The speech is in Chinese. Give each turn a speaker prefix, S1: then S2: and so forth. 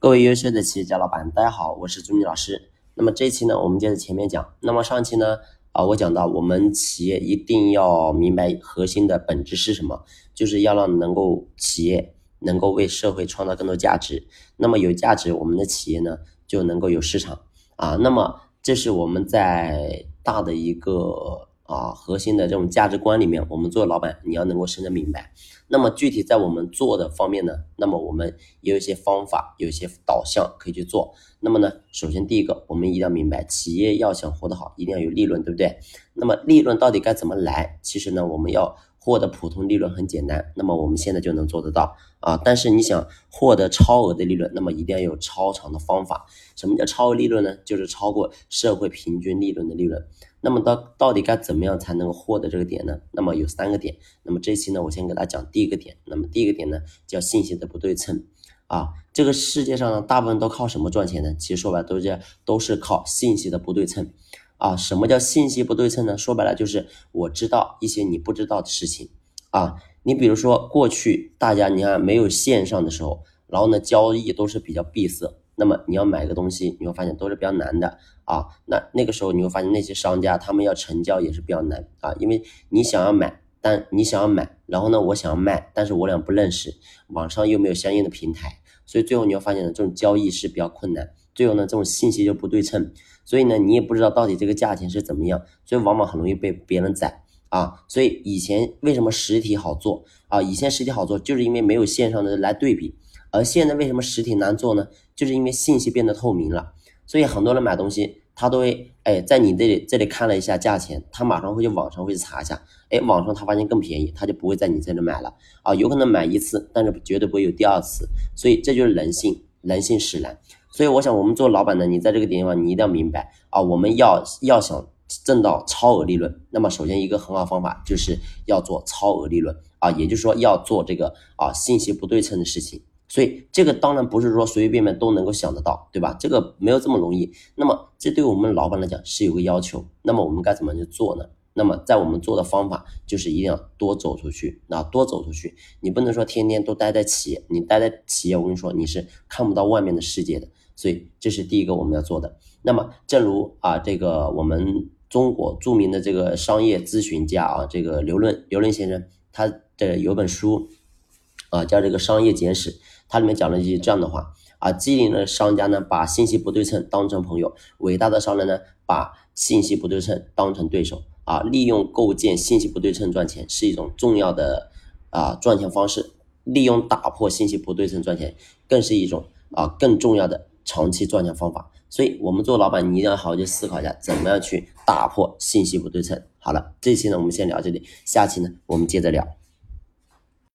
S1: 各位优秀的企业家老板，大家好，我是朱明老师。那么这一期呢，我们接着前面讲。那么上期呢，啊，我讲到我们企业一定要明白核心的本质是什么，就是要让能够企业能够为社会创造更多价值。那么有价值，我们的企业呢就能够有市场啊。那么这是我们在大的一个。啊，核心的这种价值观里面，我们做老板，你要能够深的明白。那么具体在我们做的方面呢，那么我们也有一些方法，有一些导向可以去做。那么呢，首先第一个，我们一定要明白，企业要想活得好，一定要有利润，对不对？那么利润到底该怎么来？其实呢，我们要。获得普通利润很简单，那么我们现在就能做得到啊。但是你想获得超额的利润，那么一定要有超长的方法。什么叫超额利润呢？就是超过社会平均利润的利润。那么到到底该怎么样才能获得这个点呢？那么有三个点。那么这期呢，我先给大家讲第一个点。那么第一个点呢，叫信息的不对称啊。这个世界上呢，大部分都靠什么赚钱呢？其实说白了，都是都是靠信息的不对称。啊，什么叫信息不对称呢？说白了就是我知道一些你不知道的事情啊。你比如说过去大家你看没有线上的时候，然后呢交易都是比较闭塞，那么你要买个东西，你会发现都是比较难的啊。那那个时候你会发现那些商家他们要成交也是比较难啊，因为你想要买，但你想要买，然后呢我想要卖，但是我俩不认识，网上又没有相应的平台，所以最后你会发现呢这种交易是比较困难。最后呢，这种信息就不对称，所以呢，你也不知道到底这个价钱是怎么样，所以往往很容易被别人宰啊。所以以前为什么实体好做啊？以前实体好做，就是因为没有线上的来对比，而现在为什么实体难做呢？就是因为信息变得透明了，所以很多人买东西，他都会哎在你这里这里看了一下价钱，他马上会去网上会去查一下，哎，网上他发现更便宜，他就不会在你这里买了啊。有可能买一次，但是绝对不会有第二次，所以这就是人性，人性使然。所以我想，我们做老板的，你在这个点上，你一定要明白啊！我们要要想挣到超额利润，那么首先一个很好方法就是要做超额利润啊，也就是说要做这个啊信息不对称的事情。所以这个当然不是说随随便便都能够想得到，对吧？这个没有这么容易。那么这对我们老板来讲是有个要求，那么我们该怎么去做呢？那么在我们做的方法就是一定要多走出去，那多走出去，你不能说天天都待在企业，你待在企业，我跟你说你是看不到外面的世界的。所以这是第一个我们要做的。那么，正如啊，这个我们中国著名的这个商业咨询家啊，这个刘润刘润先生，他的有本书啊，叫这个《商业简史》，它里面讲了一句这样的话啊：机灵的商家呢，把信息不对称当成朋友；伟大的商人呢，把信息不对称当成对手啊。利用构建信息不对称赚钱是一种重要的啊赚钱方式，利用打破信息不对称赚钱更是一种啊更重要的。长期赚钱方法，所以我们做老板，你一定要好好去思考一下，怎么样去打破信息不对称。好了，这期呢我们先聊这里，下期呢我们接着聊。